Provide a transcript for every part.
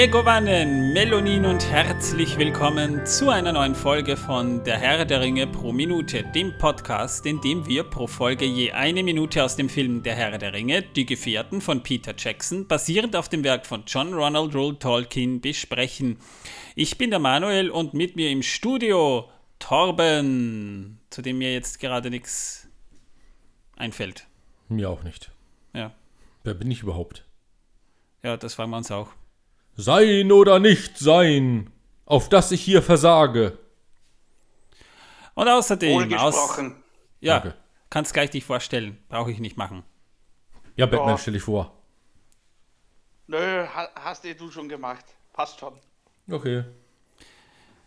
Megovanen, Melonin und herzlich willkommen zu einer neuen Folge von Der Herr der Ringe pro Minute, dem Podcast, in dem wir pro Folge je eine Minute aus dem Film Der Herr der Ringe, Die Gefährten von Peter Jackson, basierend auf dem Werk von John Ronald Rule Tolkien, besprechen. Ich bin der Manuel und mit mir im Studio Torben, zu dem mir jetzt gerade nichts einfällt. Mir auch nicht. Ja. Wer bin ich überhaupt? Ja, das fragen wir uns auch. Sein oder nicht sein, auf das ich hier versage. Und außerdem, aus, Wohlgesprochen. ja, Danke. kannst gleich dich vorstellen, brauche ich nicht machen. Ja, Batman, Ja. stell dich vor. Nö, ha- hast eh du schon gemacht. Passt schon. Okay.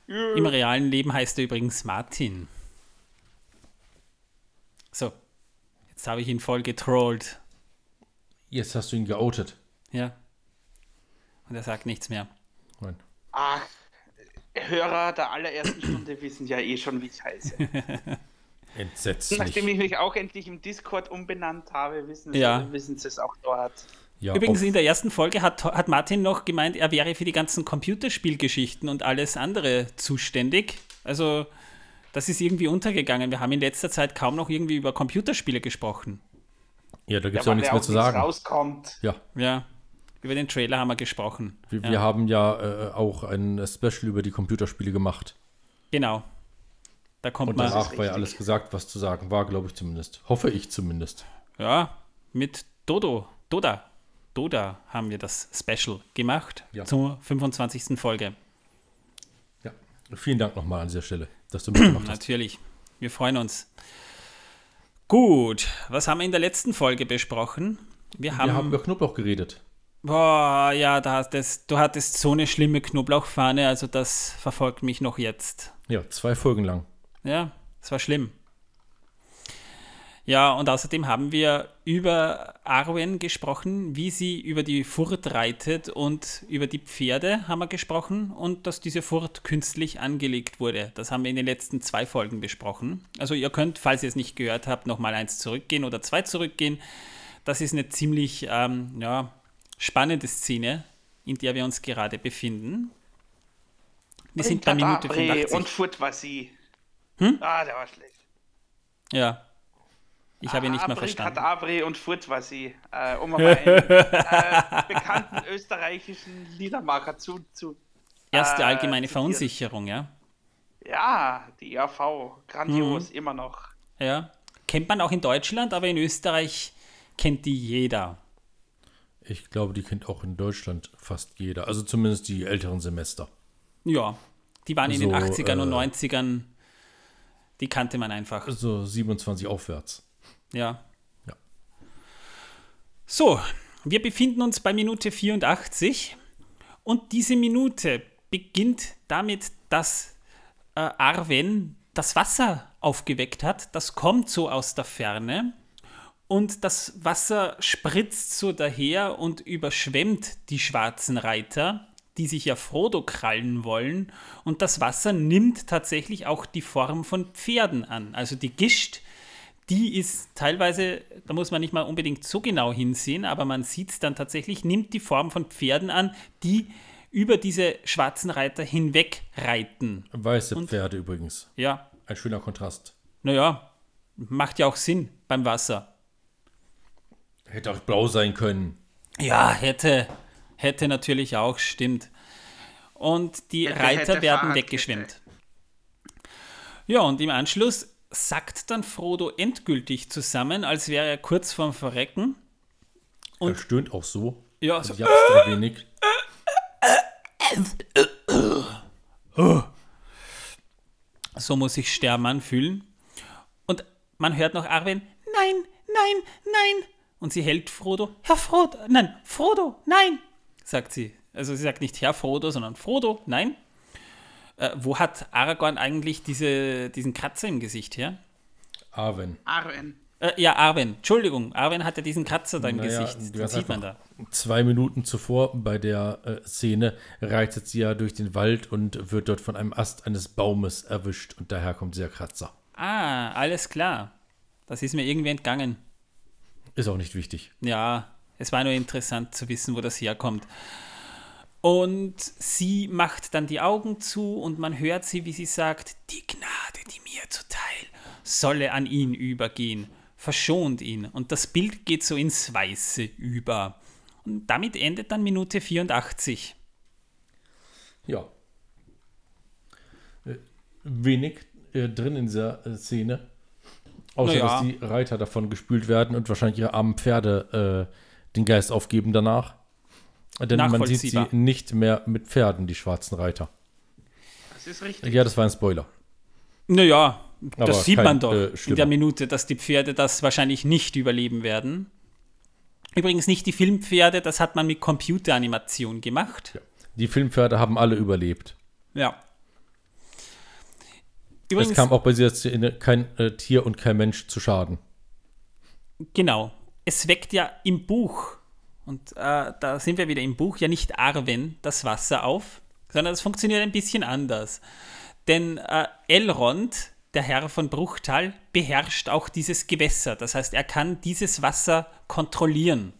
Im realen Leben heißt er übrigens Martin. So, jetzt habe ich ihn voll getrollt. Jetzt hast du ihn geoutet. Ja. Und er sagt nichts mehr. Nein. Ach, Hörer der allerersten Stunde wissen ja eh schon, wie ich heiße. Entsetzlich. Nachdem ich mich auch endlich im Discord umbenannt habe, wissen, Ja. sie, wissen sie es auch dort. ja, Übrigens, in der ersten Folge hat, hat Martin noch gemeint, er wäre für die ganzen Computerspielgeschichten und alles andere zuständig. Also, das ist irgendwie untergegangen. Wir haben in letzter Zeit kaum noch irgendwie über Computerspiele gesprochen. ja, da gibt es Ja, auch nichts mehr zu sagen. rauskommt. Ja, Ja, über den Trailer haben wir gesprochen. wir, ja. wir haben ja äh, auch ein Special über die Computerspiele gemacht. Genau. Da kommt Und man. danach war ja alles gesagt, was zu sagen war, glaube ich zumindest. Hoffe ich zumindest. Ja, mit Dodo, Doda, Doda haben wir das Special gemacht Ja. zur 25. Folge. Ja. Vielen Dank nochmal an dieser Stelle, dass du mitgemacht hast. Natürlich, wir freuen uns. Gut, was haben wir in der letzten Folge besprochen? Wir haben, Wir haben über Knoblauch geredet. Boah, ja, da hattest, du hattest so eine schlimme Knoblauchfahne, also das verfolgt mich noch jetzt. Ja, zwei Folgen lang. Ja, es war schlimm. Ja, und außerdem haben wir über Arwen gesprochen, wie sie über die Furt reitet und über die Pferde haben wir gesprochen und dass diese Furt künstlich angelegt wurde. Das haben wir in den letzten zwei Folgen besprochen. Also ihr könnt, falls ihr es nicht gehört habt, nochmal eins zurückgehen oder zwei zurückgehen. Das ist eine ziemlich ähm, ja, spannende Szene, in der wir uns gerade befinden. Wir sind bei Minute Kadabre 84. und Furt war sie. Hm? Ah, der war schlecht. Ja. Ich habe ihn nicht mehr Abri, verstanden. Kadabre und Furt war sie. Äh, um mal einen äh, bekannten österreichischen Liedermacher zu. zu Erste äh, allgemeine zitieren. Verunsicherung, ja. Ja, die ERV. Grandios, Mhm. immer noch. Ja. Kennt man auch in Deutschland, aber in Österreich kennt die jeder. Ich glaube, die kennt auch in Deutschland fast jeder. Also zumindest die älteren Semester. Ja. Die waren in den So, 80ern und äh, 90ern, die kannte man einfach. So 27 aufwärts. Ja. Ja. So, wir befinden uns bei Minute 84 und diese Minute beginnt damit, dass äh, Arwen das Wasser aufgeweckt hat. Das kommt so aus der Ferne und das Wasser spritzt so daher und überschwemmt die schwarzen Reiter, die sich ja Frodo krallen wollen. Und das Wasser nimmt tatsächlich auch die Form von Pferden an. Also die Gischt, die ist teilweise, da muss man nicht mal unbedingt so genau hinsehen, aber man sieht es dann tatsächlich, nimmt die Form von Pferden an, die über diese schwarzen Reiter hinweg reiten. Weiße Und- Pferde übrigens. Ja, Ein schöner Kontrast. naja, macht ja auch Sinn beim Wasser. Hätte auch blau sein können. Ja, hätte. Hätte natürlich auch, stimmt. Und die Hätte, Reiter hätte, werden weggeschwemmt. Ja, und im Anschluss sackt dann Frodo endgültig zusammen, als wäre er kurz vorm Verrecken. er stöhnt auch so. Ja, Also so, japst ein wenig. so muss sich Sterben anfühlen. Und man hört noch Arwen, nein, nein, nein. Und sie hält Frodo, Herr Frodo, nein, Frodo, nein, sagt sie. Also sie sagt nicht Herr Frodo, sondern Frodo, nein. Äh, wo hat Aragorn eigentlich diese, diesen Kratzer im Gesicht her? Arwen. Arwen. Äh, ja, Arwen, Entschuldigung, Arwen hatte diesen Kratzer da im Naja, Gesicht. Den sieht man da. Zwei Minuten zuvor bei der äh, Szene reitet sie ja durch den Wald und wird dort von einem Ast eines Baumes erwischt und daher kommt dieser Kratzer. Ah, alles klar. Das ist mir irgendwie entgangen. Ist auch nicht wichtig. Ja, es war nur interessant zu wissen, wo das herkommt. Und sie macht dann die Augen zu und man hört sie, wie sie sagt, die Gnade, die mir zuteil, solle an ihn übergehen, verschont ihn. Und das Bild geht so ins Weiße über. Und damit endet dann Minute 84. Ja. Äh, wenig äh, drin in dieser äh, Szene. Außer, Naja. dass die Reiter davon gespült werden und wahrscheinlich ihre armen Pferde äh, den Geist aufgeben danach. Denn man sieht sie nicht mehr mit Pferden, die schwarzen Reiter. Das ist richtig. Ja, das war ein Spoiler. Naja, Aber das sieht kein, man doch äh, in der Minute, dass die Pferde das wahrscheinlich nicht überleben werden. Übrigens nicht die Filmpferde, das hat man mit Computeranimation gemacht. Die Filmpferde haben alle überlebt. Ja. Es Übrigens, kam auch bei dieser Szene kein äh, Tier und kein Mensch zu Schaden. genau, es weckt ja im Buch, und äh, da sind wir wieder im Buch, ja nicht Arwen das Wasser auf, sondern es funktioniert ein bisschen anders. Denn äh, Elrond, der Herr von Bruchtal, beherrscht auch dieses Gewässer. Das heißt, er kann dieses Wasser kontrollieren.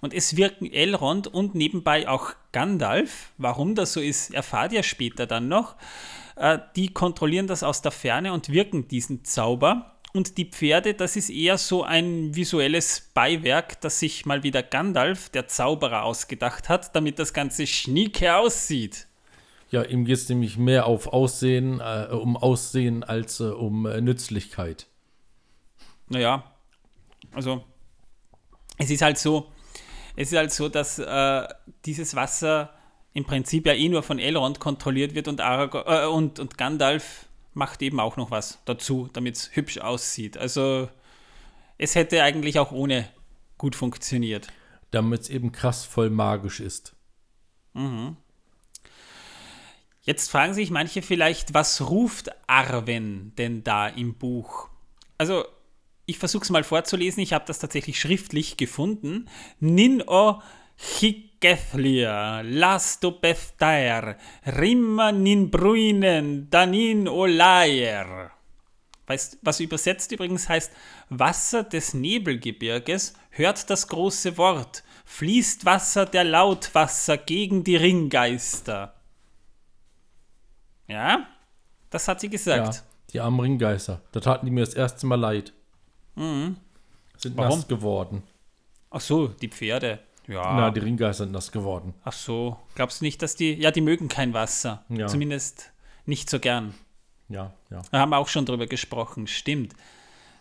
Und es wirken Elrond und nebenbei auch Gandalf. Warum das so ist, erfahrt ihr später dann noch. Äh, die kontrollieren das aus der Ferne und wirken diesen Zauber. Und die Pferde, das ist eher so ein visuelles Beiwerk, das sich mal wieder Gandalf, der Zauberer, ausgedacht hat, damit das Ganze schnieke aussieht. Ja, ihm geht es nämlich mehr auf Aussehen, äh, um Aussehen als äh, um äh, Nützlichkeit. Naja, also es ist halt so, es ist halt so, dass äh, dieses Wasser im Prinzip ja eh nur von Elrond kontrolliert wird und, Aragorn, äh, und, und Gandalf macht eben auch noch was dazu, damit es hübsch aussieht. Also es hätte eigentlich auch ohne gut funktioniert. Damit es eben krass voll magisch ist. Jetzt fragen sich manche vielleicht, was ruft Arwen denn da im Buch? Also, ich versuche es mal vorzulesen, ich habe das tatsächlich schriftlich gefunden. Nin o Higethlir, Lasto Bethtair, Rimma nin Bruinen, Danin Olair. Weißt, was übersetzt übrigens heißt, Wasser des Nebelgebirges hört das große Wort, fließt Wasser der Lautwasser gegen die Ringgeister. Ja, das hat sie gesagt. Ja, die armen Ringgeister. Da taten die mir das erste Mal leid. Sind Warum? nass geworden. Ach so, die Pferde. Ja. Na, die Ringgeister sind nass geworden. Ach so, glaubst du nicht, dass die, ja, die mögen kein Wasser. Ja. Zumindest nicht so gern. Ja, ja. Da haben wir auch schon drüber gesprochen, stimmt.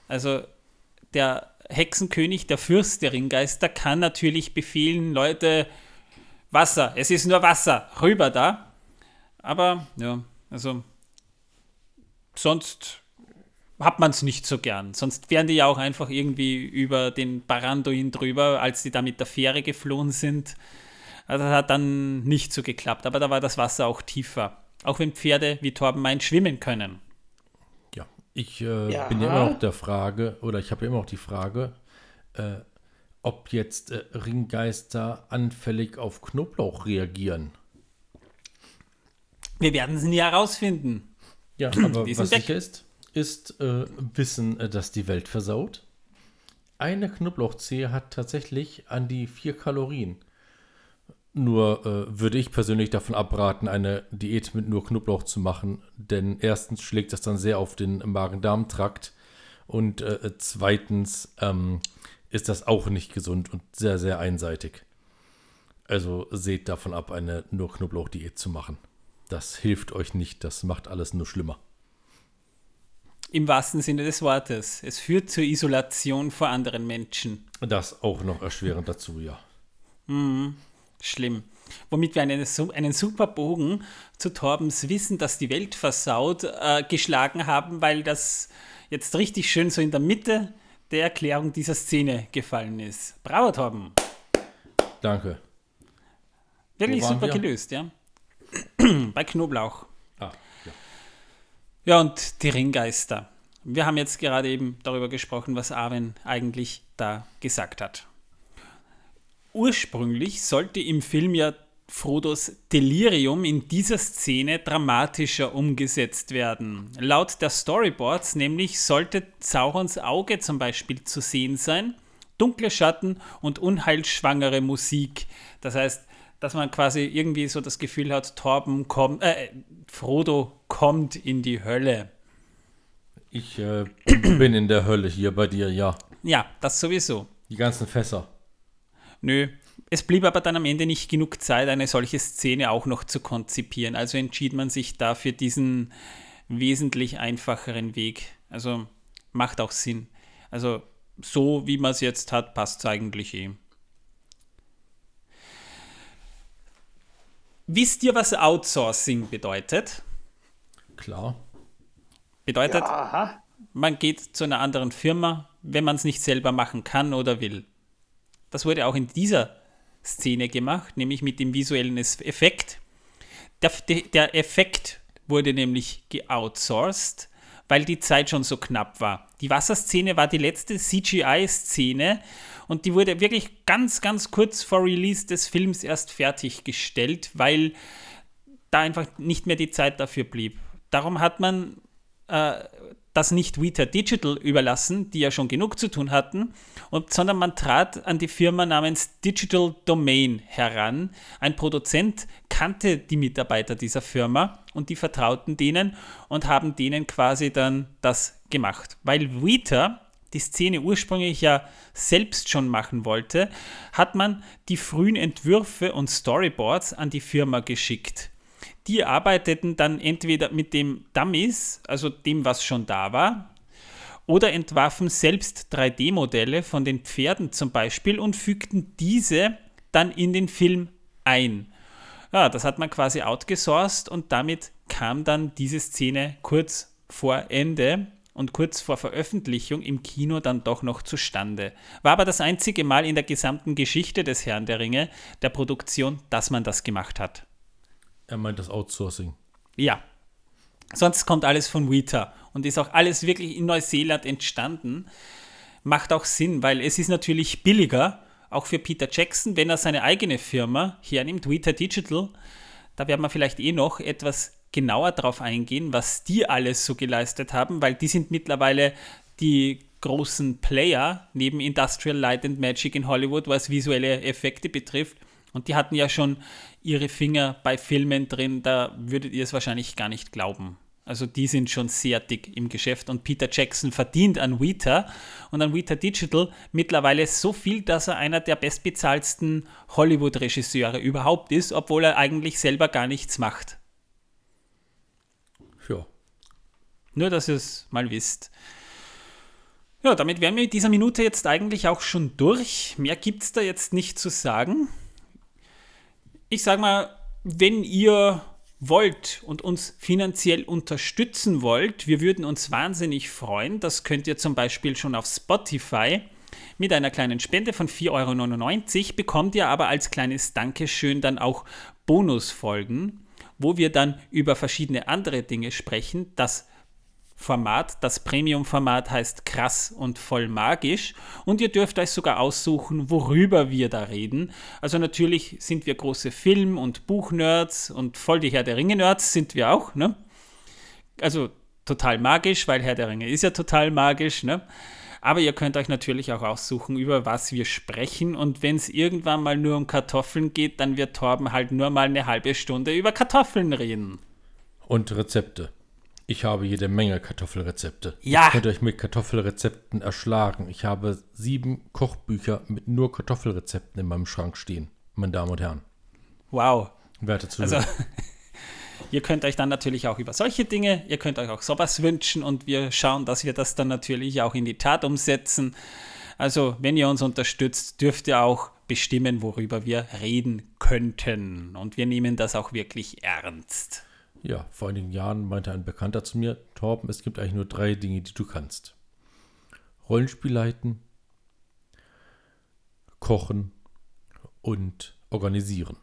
Also der Hexenkönig, der Fürst der Ringgeister, kann natürlich befehlen, Leute, Wasser, es ist nur Wasser, rüber da. Aber ja, also sonst hat man es nicht so gern. Sonst wären die ja auch einfach irgendwie über den Baranduin drüber, als die da mit der Fähre geflohen sind. Also das hat dann nicht so geklappt. Aber da war das Wasser auch tiefer. Auch wenn Pferde wie Torben meint schwimmen können. Ja, ich äh, Ja. bin ja immer noch der Frage, oder ich habe ja immer noch die Frage, äh, ob jetzt äh, Ringgeister anfällig auf Knoblauch reagieren. Wir werden es nie herausfinden. Ja, aber was sicher ist, ist äh, Wissen, äh, das die Welt versaut. Eine Knoblauchzehe hat tatsächlich an die vier Kalorien. Nur äh, würde ich persönlich davon abraten, eine Diät mit nur Knoblauch zu machen, denn erstens schlägt das dann sehr auf den Magen-Darm-Trakt und äh, zweitens ähm, ist das auch nicht gesund und sehr, sehr einseitig. Also seht davon ab, eine nur Knoblauch-Diät zu machen. Das hilft euch nicht, das macht alles nur schlimmer. Im wahrsten Sinne des Wortes. Es führt zur Isolation vor anderen Menschen. Das auch noch erschwerend dazu, ja. Schlimm. Womit wir einen, einen super Bogen zu Torbens Wissen, dass die Welt versaut, äh, geschlagen haben, weil das jetzt richtig schön so in der Mitte der Erklärung dieser Szene gefallen ist. Bravo, Torben. Danke. Wirklich super wir? gelöst, ja. Bei Knoblauch. Ja. Ja, und die Ringgeister. Wir haben jetzt gerade eben darüber gesprochen, was Arwen eigentlich da gesagt hat. Ursprünglich sollte im Film ja Frodos Delirium in dieser Szene dramatischer umgesetzt werden. Laut der Storyboards nämlich sollte Saurons Auge zum Beispiel zu sehen sein, dunkle Schatten und unheilschwangere Musik. Das heißt, dass man quasi irgendwie so das Gefühl hat, Torben kommt, äh, Frodo kommt in die Hölle. Ich äh, bin in der Hölle hier bei dir, ja. Ja, das sowieso. Die ganzen Fässer. Nö. Es blieb aber dann am Ende nicht genug Zeit, eine solche Szene auch noch zu konzipieren. Also entschied man sich da für diesen wesentlich einfacheren Weg. Also macht auch Sinn. Also so wie man es jetzt hat, passt es eigentlich eh. Wisst ihr, was Outsourcing bedeutet? Klar. Bedeutet, Aha. man geht zu einer anderen Firma, wenn man es nicht selber machen kann oder will. Das wurde auch in dieser Szene gemacht, nämlich mit dem visuellen Effekt. Der, der Effekt wurde nämlich geoutsourced, weil die Zeit schon so knapp war. Die Wasserszene war die letzte CGI-Szene und die wurde wirklich ganz, ganz kurz vor Release des Films erst fertiggestellt, weil da einfach nicht mehr die Zeit dafür blieb. Darum hat man äh, das nicht Vita Digital überlassen, die ja schon genug zu tun hatten, und, sondern man trat an die Firma namens Digital Domain heran. Ein Produzent kannte die Mitarbeiter dieser Firma und die vertrauten denen und haben denen quasi dann das gemacht. Weil Vita die Szene ursprünglich ja selbst schon machen wollte, hat man die frühen Entwürfe und Storyboards an die Firma geschickt die arbeiteten dann entweder mit dem Dummies, also dem, was schon da war, oder entwarfen selbst 3D-Modelle von den Pferden zum Beispiel und fügten diese dann in den Film ein. Ja, das hat man quasi outgesourced und damit kam dann diese Szene kurz vor Ende und kurz vor Veröffentlichung im Kino dann doch noch zustande. War aber das einzige Mal in der gesamten Geschichte des Herrn der Ringe der Produktion, dass man das gemacht hat. Er meint das Outsourcing. Ja. Sonst kommt alles von Vita und ist auch alles wirklich in Neuseeland entstanden. Macht auch Sinn, weil es ist natürlich billiger, auch für Peter Jackson, wenn er seine eigene Firma hernimmt, Vita Digital. Da werden wir vielleicht eh noch etwas genauer drauf eingehen, was die alles so geleistet haben, weil die sind mittlerweile die großen Player neben Industrial Light and Magic in Hollywood, was visuelle Effekte betrifft. Und die hatten ja schon ihre Finger bei Filmen drin, da würdet ihr es wahrscheinlich gar nicht glauben. Also die sind schon sehr dick im Geschäft und Peter Jackson verdient an Weta und an Weta Digital mittlerweile so viel, dass er einer der bestbezahlten Hollywood-Regisseure überhaupt ist, obwohl er eigentlich selber gar nichts macht. Ja. Nur, dass ihr es mal wisst. Ja, damit wären wir mit dieser Minute jetzt eigentlich auch schon durch. Mehr gibt es da jetzt nicht zu sagen ich sage mal, wenn ihr wollt und uns finanziell unterstützen wollt, wir würden uns wahnsinnig freuen. Das könnt ihr zum Beispiel schon auf Spotify. Mit einer kleinen Spende von 4,99 Euro bekommt ihr aber als kleines Dankeschön dann auch Bonusfolgen, wo wir dann über verschiedene andere Dinge sprechen. Das Format. Das Premium-Format heißt krass und voll magisch und ihr dürft euch sogar aussuchen, worüber wir da reden. Also natürlich sind wir große Film- und Buchnerds und voll die Herr der Ringe-Nerds sind wir auch, ne? Also total magisch, weil Herr der Ringe ist ja total magisch, ne? Aber ihr könnt euch natürlich auch aussuchen, über was wir sprechen. Und wenn es irgendwann mal nur um Kartoffeln geht, dann wird Torben halt nur mal eine halbe Stunde über Kartoffeln reden. Und Rezepte. Ich habe jede Menge Kartoffelrezepte. Ja. Ihr könnt euch mit Kartoffelrezepten erschlagen. Ich habe sieben Kochbücher mit nur Kartoffelrezepten in meinem Schrank stehen, meine Damen und Herren. Wow. Werte Zuhörer. Also, ihr könnt euch dann natürlich auch über solche Dinge, ihr könnt euch auch sowas wünschen und wir schauen, dass wir das dann natürlich auch in die Tat umsetzen. Also, wenn ihr uns unterstützt, dürft ihr auch bestimmen, worüber wir reden könnten. Und wir nehmen das auch wirklich ernst. Ja, vor einigen Jahren meinte ein Bekannter zu mir, Torben, es gibt eigentlich nur drei Dinge, die du kannst. Rollenspiel leiten, kochen und organisieren.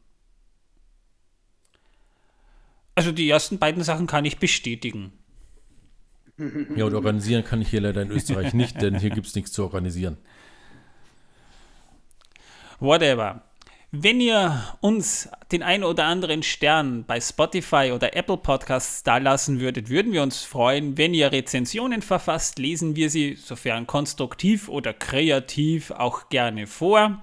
Also die ersten beiden Sachen kann ich bestätigen. Ja, und organisieren kann ich hier leider in Österreich nicht, denn hier gibt es nichts zu organisieren. Whatever. Wenn ihr uns den ein oder anderen Stern bei Spotify oder Apple Podcasts dalassen würdet, würden wir uns freuen. Wenn ihr Rezensionen verfasst, lesen wir sie, sofern konstruktiv oder kreativ, auch gerne vor.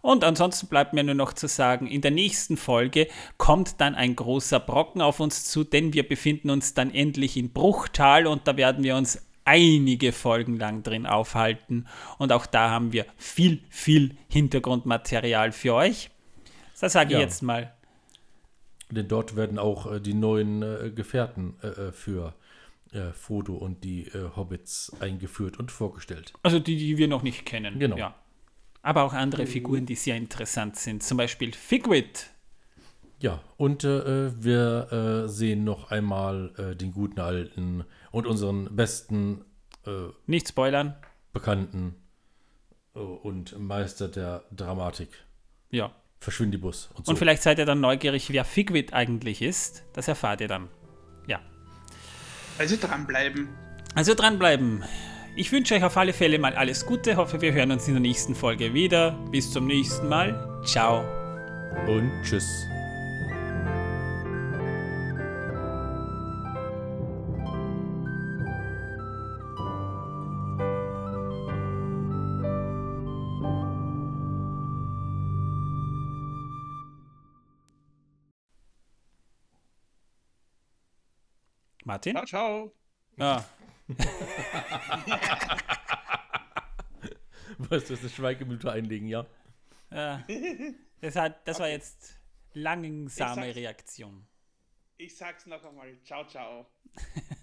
Und ansonsten bleibt mir nur noch zu sagen, in der nächsten Folge kommt dann ein großer Brocken auf uns zu, denn wir befinden uns dann endlich in Bruchtal und da werden wir uns einige Folgen lang drin aufhalten. Und auch da haben wir viel, viel Hintergrundmaterial für euch. Das sage ich Ja. jetzt mal. Denn dort werden auch äh, die neuen äh, Gefährten äh, äh, für äh, Frodo und die äh, Hobbits eingeführt und vorgestellt. Also die, die wir noch nicht kennen. Genau. Ja. Aber auch andere Figuren, die sehr interessant sind. Zum Beispiel Figwit. Ja, und äh, wir äh, sehen noch einmal äh, den guten alten und unseren besten äh, Nicht spoilern. Bekannten äh, und Meister der Dramatik, Ja. Verschwindibus und so. Und vielleicht seid ihr dann neugierig, wer Figwit eigentlich ist. Das erfahrt ihr dann. Ja. Also dranbleiben. Also dranbleiben. Ich wünsche euch auf alle Fälle mal alles Gute. Hoffe, wir hören uns in der nächsten Folge wieder. Bis zum nächsten Mal. Ciao. und tschüss. Martin? Ciao, ciao. Ja. Weißt du, das eine Schweigeminute einlegen, ja? ja. Das, hat, das war jetzt langsame Ich Reaktion. Ich sag's noch einmal. Ciao, ciao.